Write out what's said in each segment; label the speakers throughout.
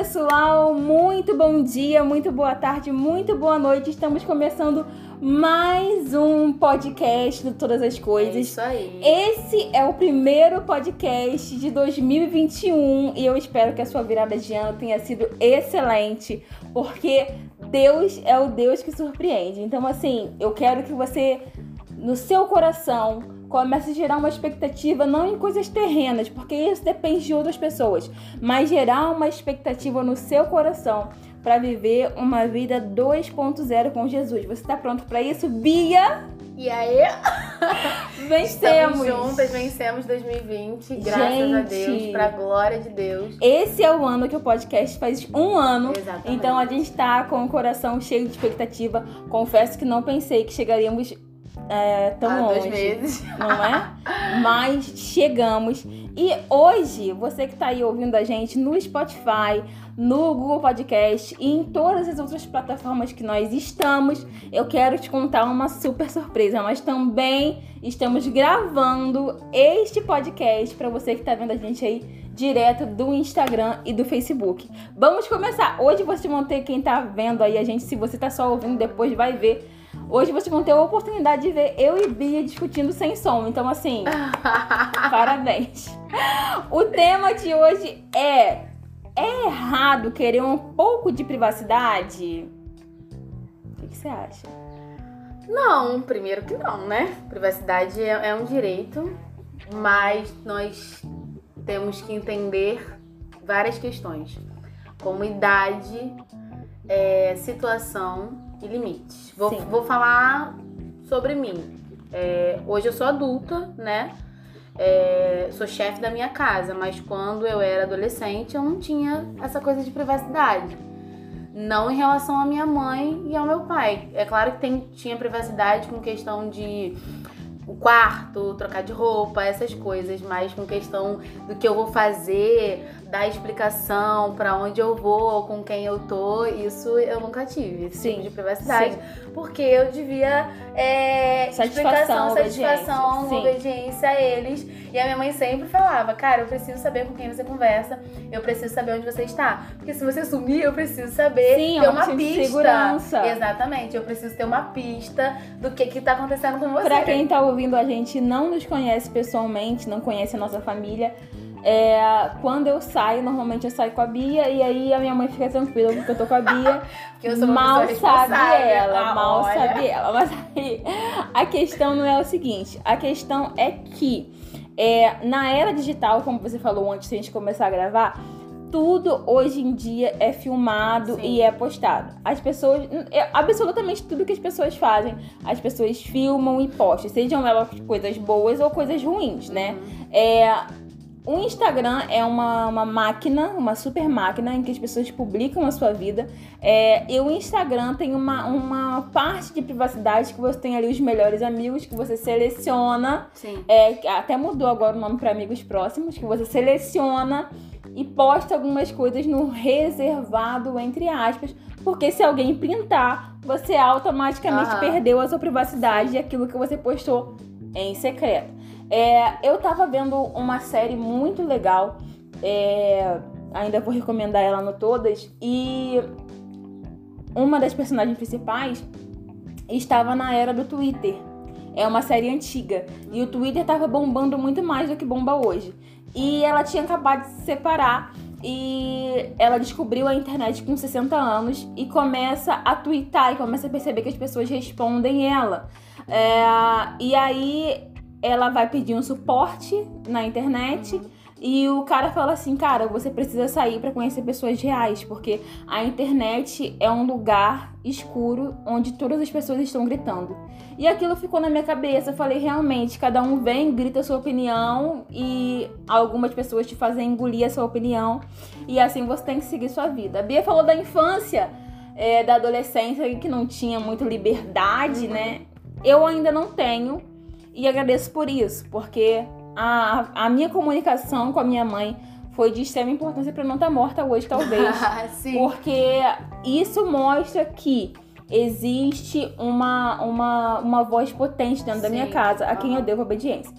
Speaker 1: pessoal, muito bom dia, muito boa tarde, muito boa noite. Estamos começando mais um podcast de Todas as Coisas. É
Speaker 2: isso aí.
Speaker 1: Esse é o primeiro podcast de 2021 e eu espero que a sua virada de ano tenha sido excelente, porque Deus é o Deus que surpreende. Então, assim, eu quero que você, no seu coração, começa a gerar uma expectativa não em coisas terrenas, porque isso depende de outras pessoas, mas gerar uma expectativa no seu coração para viver uma vida 2.0 com Jesus. Você está pronto para isso, Bia?
Speaker 2: E aí?
Speaker 1: Vencemos!
Speaker 2: Estamos juntas, vencemos 2020, graças Gente, a Deus, pra glória de Deus.
Speaker 1: Esse é o ano que o podcast faz um ano.
Speaker 2: Exatamente.
Speaker 1: Então a gente tá com o coração cheio de expectativa. Confesso que não pensei que chegaríamos é, tão
Speaker 2: Há
Speaker 1: longe.
Speaker 2: Dois meses.
Speaker 1: Não é? Mas chegamos. E hoje, você que está aí ouvindo a gente no Spotify, no Google Podcast e em todas as outras plataformas que nós estamos, eu quero te contar uma super surpresa. Nós também estamos gravando este podcast para você que está vendo a gente aí direto do Instagram e do Facebook. Vamos começar. Hoje vocês vão ter quem está vendo aí a gente, se você está só ouvindo depois vai ver Hoje vocês vão ter a oportunidade de ver eu e Bia discutindo sem som. Então, assim, parabéns. O tema de hoje é: é errado querer um pouco de privacidade? O que, você acha?
Speaker 2: Não, primeiro que não, né? Privacidade é, é um direito, mas nós temos que entender várias questões, como idade, é, situação e limites. Vou, vou falar sobre mim. É, hoje eu sou adulta, né? É, sou chefe da minha casa, mas quando eu era adolescente eu não tinha essa coisa de privacidade. Não em relação à minha mãe e ao meu pai. É claro que tem, tinha privacidade com questão de o quarto, trocar de roupa, essas coisas, mas com questão do que eu vou fazer, dar explicação para onde eu vou, com quem eu tô, isso eu nunca tive, esse
Speaker 1: Sim.
Speaker 2: tipo de privacidade.
Speaker 1: Sim.
Speaker 2: Porque eu devia é,
Speaker 1: satisfação,
Speaker 2: satisfação, obediência. obediência a eles. E a minha mãe sempre falava, cara, eu preciso saber com quem você conversa, eu preciso saber onde você está. Porque se você sumir, eu preciso saber
Speaker 1: Sim,
Speaker 2: ter
Speaker 1: uma,
Speaker 2: uma pista.
Speaker 1: segurança.
Speaker 2: Exatamente, eu preciso ter uma pista do que que tá acontecendo com você.
Speaker 1: Pra quem tá ouvindo a gente não nos conhece pessoalmente, não conhece a nossa família, é, quando eu saio, normalmente eu saio com a Bia e aí a minha mãe fica tranquila porque eu tô com a Bia.
Speaker 2: eu sou
Speaker 1: mal sabe ela,
Speaker 2: ah,
Speaker 1: mal
Speaker 2: olha.
Speaker 1: sabe ela. Mas aí a questão não é o seguinte: a questão é que é, na era digital, como você falou antes de a gente começar a gravar, tudo hoje em dia é filmado
Speaker 2: Sim.
Speaker 1: e é postado. As pessoas. é, Absolutamente tudo que as pessoas fazem, as pessoas filmam e postam. Sejam elas coisas boas ou coisas ruins, né? É, o Instagram é uma, uma máquina, uma super máquina em que as pessoas publicam a sua vida. É, e o Instagram tem uma, uma parte de privacidade que você tem ali os melhores amigos, que você seleciona.
Speaker 2: Sim.
Speaker 1: É, até mudou agora o nome para amigos próximos, que você seleciona e posta algumas coisas no reservado, entre aspas. Porque se alguém printar, você automaticamente
Speaker 2: Aham.
Speaker 1: perdeu a sua privacidade e aquilo que você postou em secreto. É, eu tava vendo uma série muito legal, é, ainda vou recomendar ela no todas, e uma das personagens principais estava na era do Twitter. É uma série antiga. E o Twitter tava bombando muito mais do que bomba hoje. E ela tinha acabado de se separar e ela descobriu a internet com 60 anos e começa a twittar e começa a perceber que as pessoas respondem ela. É, e aí ela vai pedir um suporte na internet e o cara fala assim, cara, você precisa sair para conhecer pessoas reais, porque a internet é um lugar escuro onde todas as pessoas estão gritando. E aquilo ficou na minha cabeça, eu falei, realmente, cada um vem, grita sua opinião e algumas pessoas te fazem engolir a sua opinião e assim você tem que seguir sua vida. A Bia falou da infância, é, da adolescência que não tinha muito liberdade, né? Eu ainda não tenho, e agradeço por isso, porque a, a minha comunicação com a minha mãe foi de extrema importância para não estar morta hoje, talvez.
Speaker 2: Sim.
Speaker 1: porque isso mostra que existe uma, uma, uma voz potente dentro da
Speaker 2: Sim,
Speaker 1: minha casa, a quem eu devo obediência.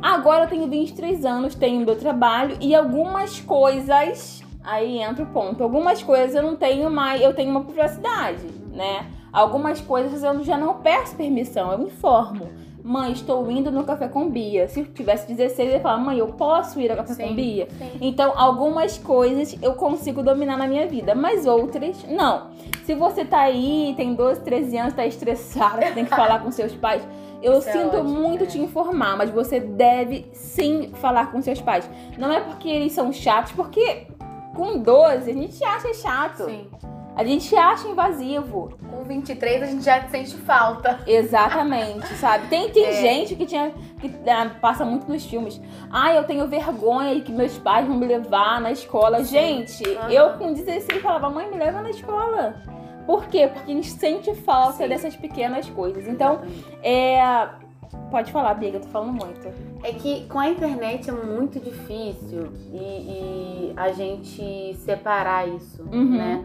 Speaker 1: Agora eu tenho 23 anos, tenho meu trabalho e algumas coisas Aí entra o ponto. Algumas coisas eu não tenho mais, eu tenho uma privacidade, né? Algumas coisas eu já não peço permissão, eu informo. Mãe, estou indo no café com Bia. Se tivesse 16, eu ia falar, mãe, eu posso ir ao café
Speaker 2: Sim,
Speaker 1: com Bia?
Speaker 2: sim.
Speaker 1: Então, algumas coisas eu consigo dominar na minha vida, mas outras não. Se você tá aí, tem 12, 13 anos, tá estressada, tem que falar com seus pais, eu
Speaker 2: Isso é
Speaker 1: sinto
Speaker 2: ótimo,
Speaker 1: muito
Speaker 2: é.
Speaker 1: te informar, mas você deve sim falar com seus pais. Não é porque eles são chatos, porque com 12 a gente acha chato.
Speaker 2: Sim.
Speaker 1: A gente acha invasivo.
Speaker 2: Com 23 a gente já sente falta.
Speaker 1: Exatamente, sabe? Tem, tem
Speaker 2: É.
Speaker 1: gente que tinha que ah, passa muito nos filmes. Ah, eu tenho vergonha que meus pais vão me levar na escola. Gente,
Speaker 2: Aham.
Speaker 1: eu com 16 falava, mãe, me leva na escola. Por quê? Porque a gente sente falta
Speaker 2: Sim.
Speaker 1: dessas pequenas coisas. Então, é. Pode falar, Biga, eu tô falando muito.
Speaker 2: É que com a internet é muito difícil e, e a gente separar isso,
Speaker 1: Uhum.
Speaker 2: né?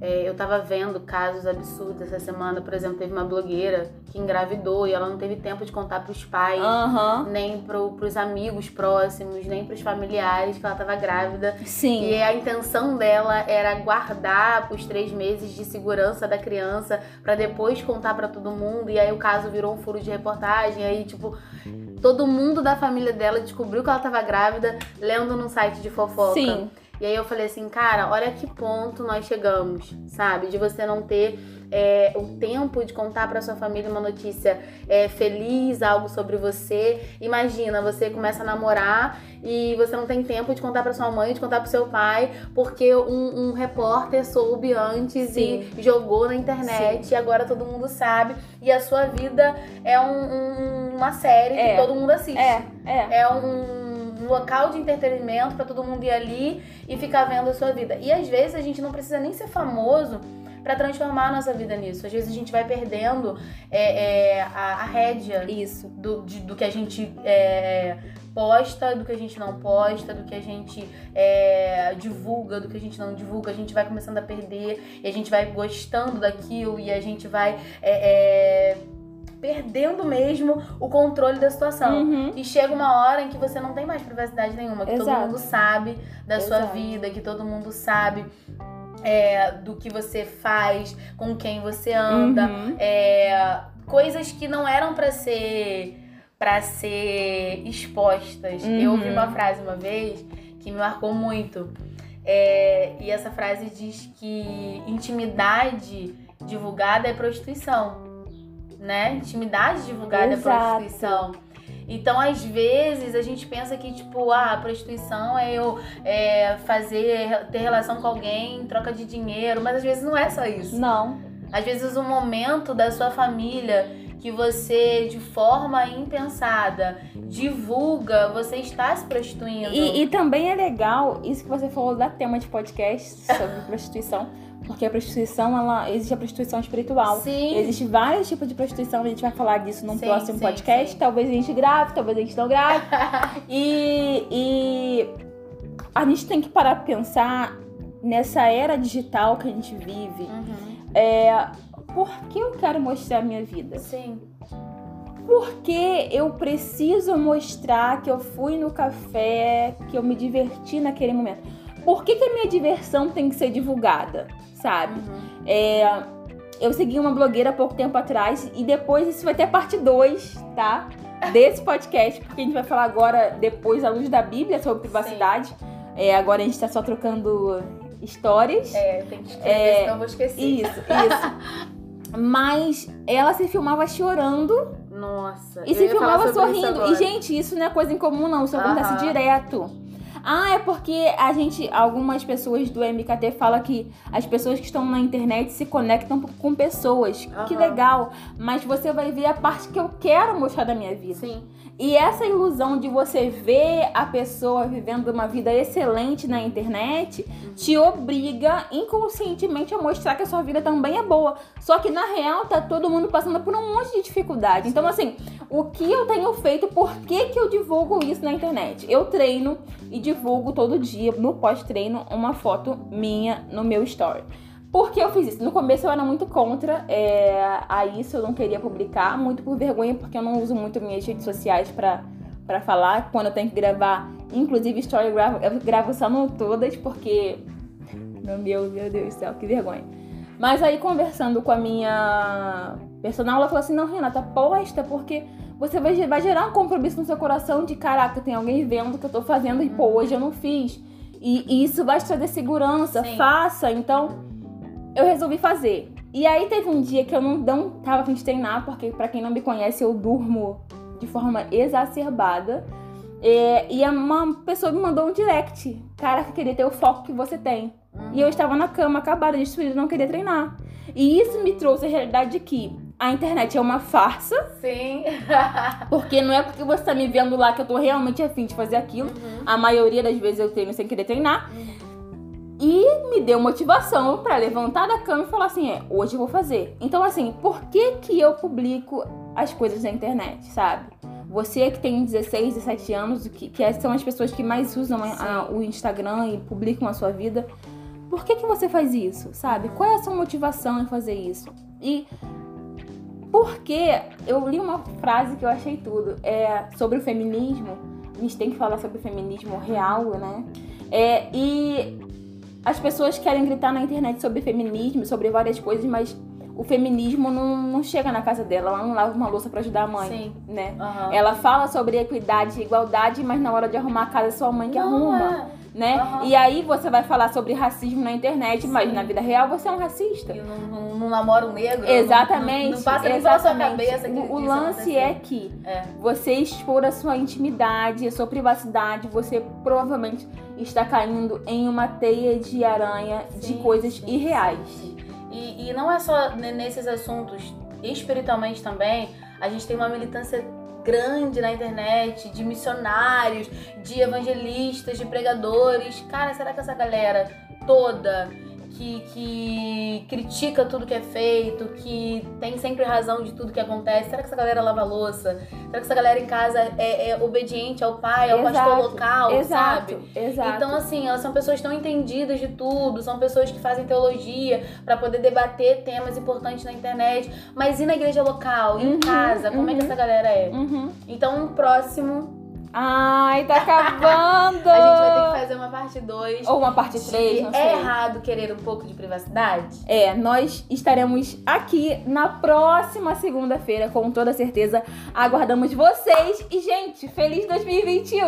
Speaker 2: É, eu tava vendo casos absurdos essa semana, por exemplo, teve uma blogueira que engravidou e ela não teve tempo de contar pros pais,
Speaker 1: Aham.
Speaker 2: nem pro, pros amigos próximos, nem pros familiares que ela tava grávida.
Speaker 1: Sim.
Speaker 2: E a intenção dela era guardar os três meses de segurança da criança pra depois contar pra todo mundo. E aí o caso virou um furo de reportagem. Aí, tipo, todo mundo da família dela descobriu que ela tava grávida lendo num site de fofoca.
Speaker 1: Sim.
Speaker 2: E aí eu falei assim, cara, olha que ponto nós chegamos, sabe? De você não ter é, o tempo de contar pra sua família uma notícia é, feliz, algo sobre você. Imagina, você começa a namorar e você não tem tempo de contar pra sua mãe, de contar pro seu pai, porque um, um repórter soube antes
Speaker 1: Sim.
Speaker 2: e jogou na internet e agora todo mundo sabe. E a sua vida é um- um- uma série
Speaker 1: É.
Speaker 2: que todo mundo assiste
Speaker 1: É, é.
Speaker 2: é um local de entretenimento pra todo mundo ir ali e ficar vendo a sua vida. E às vezes a gente não precisa nem ser famoso pra transformar a nossa vida nisso. Às vezes a gente vai perdendo é, é, a, a rédea
Speaker 1: Isso.
Speaker 2: do, de- do que a gente é, posta, do que a gente não posta, do que a gente é, divulga, do que a gente não divulga. A gente vai começando a perder e a gente vai gostando daquilo e a gente vai é, é, perdendo mesmo o controle da situação.
Speaker 1: Uhum.
Speaker 2: E chega uma hora em que você não tem mais privacidade nenhuma, que todo
Speaker 1: Exato.
Speaker 2: mundo sabe da sua
Speaker 1: Exato.
Speaker 2: vida, que todo mundo sabe é, do que você faz, com quem você anda,
Speaker 1: Uhum.
Speaker 2: é, coisas que não eram pra ser para ser expostas. Eu ouvi
Speaker 1: Uhum.
Speaker 2: uma frase uma vez que me marcou muito. É, e essa frase diz que intimidade divulgada é prostituição, né? Intimidade divulgada
Speaker 1: Exato.
Speaker 2: é prostituição. Então, às vezes, a gente pensa que, tipo, ah, a prostituição é eu é, fazer, ter relação com alguém em troca de dinheiro, mas às vezes não é só isso.
Speaker 1: Não.
Speaker 2: Às vezes, o momento da sua família que você, de forma impensada, divulga, você está se prostituindo.
Speaker 1: E, e também é legal isso que você falou da tema de podcast sobre prostituição, porque a prostituição, ela existe a prostituição espiritual.
Speaker 2: Sim.
Speaker 1: Existem vários tipos de prostituição, a gente vai falar disso num
Speaker 2: Sim,
Speaker 1: próximo
Speaker 2: sim,
Speaker 1: podcast.
Speaker 2: sim.
Speaker 1: Talvez a gente grave, talvez a gente não grave. e, e a gente tem que parar pra pensar nessa era digital que a gente vive.
Speaker 2: Uhum.
Speaker 1: É, por que eu quero mostrar a minha vida?
Speaker 2: Sim.
Speaker 1: Porque eu preciso mostrar que eu fui no café, que eu me diverti naquele momento. Por que, que a minha diversão tem que ser divulgada, sabe?
Speaker 2: Uhum.
Speaker 1: É, eu segui uma blogueira há pouco tempo atrás e depois isso vai ter parte 2, tá? Desse podcast, porque a gente vai falar agora, depois, à luz da Bíblia, sobre privacidade. É, agora a gente tá só trocando histórias.
Speaker 2: É, tem que escrever,
Speaker 1: É,
Speaker 2: senão eu vou esquecer.
Speaker 1: Isso, isso. Mas ela se filmava chorando
Speaker 2: Nossa.
Speaker 1: e se filmava sorrindo. E, gente, isso não é coisa incomum, não. Isso acontece
Speaker 2: Aham.
Speaker 1: direto. Ah, é porque a gente, algumas pessoas do MKT falam que as pessoas que estão na internet se conectam com pessoas. Que
Speaker 2: Aham.
Speaker 1: legal. Mas você vai ver a parte que eu quero mostrar da minha vida.
Speaker 2: Sim.
Speaker 1: E essa ilusão de você ver a pessoa vivendo uma vida excelente na internet te obriga inconscientemente a mostrar que a sua vida também é boa. Só que na real tá todo mundo passando por um monte de dificuldade. Então, assim, o que eu tenho feito, por que, que eu divulgo isso na internet? Eu treino e divulgo todo dia, no pós-treino, uma foto minha no meu story. Por que eu fiz isso? No começo eu era muito contra é, a isso, eu não queria publicar, muito por vergonha, porque eu não uso muito minhas redes sociais pra, pra falar. Quando eu tenho que gravar, inclusive story, eu gravo, eu gravo só no todas, porque No meu, meu Deus do céu, que vergonha. Mas aí, conversando com a minha personal, ela falou assim: não, Renata, posta, porque você vai, vai gerar um compromisso no seu coração de caraca, tem alguém vendo o que eu tô fazendo e pô, hoje eu não fiz. E, e isso vai te trazer segurança,
Speaker 2: Sim.
Speaker 1: faça. Então, eu resolvi fazer. E aí teve um dia que eu não, não tava a fim de treinar, porque pra quem não me conhece, eu durmo de forma exacerbada. É, e uma pessoa me mandou um direct. Cara, que queria ter o foco que você tem. E eu estava na cama, acabada, destruída, não queria treinar. E isso me trouxe a realidade de que a internet é uma farsa,
Speaker 2: Sim.
Speaker 1: porque não é porque você tá me vendo lá que eu tô realmente afim de fazer aquilo. A maioria das vezes eu treino sem querer treinar. E me deu motivação pra levantar da cama e falar assim: é, hoje eu vou fazer. Então, assim, por que que eu publico as coisas na internet, sabe? Você que tem 16, 17 anos, que, que são as pessoas que mais usam a- a- o Instagram e publicam a sua vida, por que que você faz isso, sabe? Qual é a sua motivação em fazer isso? E porque eu li uma frase que eu achei tudo, é sobre o feminismo. A gente tem que falar sobre o feminismo real, né? É, e as pessoas querem gritar na internet sobre feminismo, sobre várias coisas, mas o feminismo não, não chega na casa dela, ela não lava uma louça pra ajudar a mãe,
Speaker 2: Sim.
Speaker 1: né?
Speaker 2: Aham.
Speaker 1: Ela fala sobre equidade e igualdade, mas na hora de arrumar a casa é sua mãe que
Speaker 2: Não,
Speaker 1: arruma,
Speaker 2: é.
Speaker 1: Né?
Speaker 2: Aham.
Speaker 1: E aí você vai falar sobre racismo na internet, mas
Speaker 2: Sim.
Speaker 1: na vida real você é um racista.
Speaker 2: E não, não, não namora um negro.
Speaker 1: Exatamente.
Speaker 2: Não, não passa nem pela sua
Speaker 1: exatamente.
Speaker 2: cabeça que
Speaker 1: O, lance é que
Speaker 2: É.
Speaker 1: você expor a sua intimidade, a sua privacidade, você provavelmente está caindo em uma teia de aranha de
Speaker 2: Sim,
Speaker 1: coisas
Speaker 2: sim,
Speaker 1: irreais.
Speaker 2: sim. E, e não é só ne- nesses assuntos, espiritualmente também, a gente tem uma militância grande na internet, de missionários, de evangelistas, de pregadores. Cara, será que essa galera toda que, que critica tudo que é feito, que tem sempre razão de tudo que acontece, será que essa galera lava louça? Será que essa galera em casa é, é obediente ao pai, ao pastor
Speaker 1: Exato,
Speaker 2: local,
Speaker 1: Exato,
Speaker 2: sabe?
Speaker 1: exato.
Speaker 2: Então, assim, elas são pessoas tão entendidas de tudo, são pessoas que fazem teologia pra poder debater temas importantes na internet. Mas e na igreja local, e
Speaker 1: Uhum,
Speaker 2: em casa, como é que
Speaker 1: uhum.
Speaker 2: essa galera é?
Speaker 1: Uhum.
Speaker 2: Então, no próximo,
Speaker 1: Ai, tá acabando!
Speaker 2: a gente vai ter que fazer uma parte 2.
Speaker 1: Ou uma parte 3, não sei.
Speaker 2: É errado querer um pouco de privacidade?
Speaker 1: É, nós estaremos aqui na próxima segunda-feira, com toda certeza. Aguardamos vocês. E, gente, feliz 2021!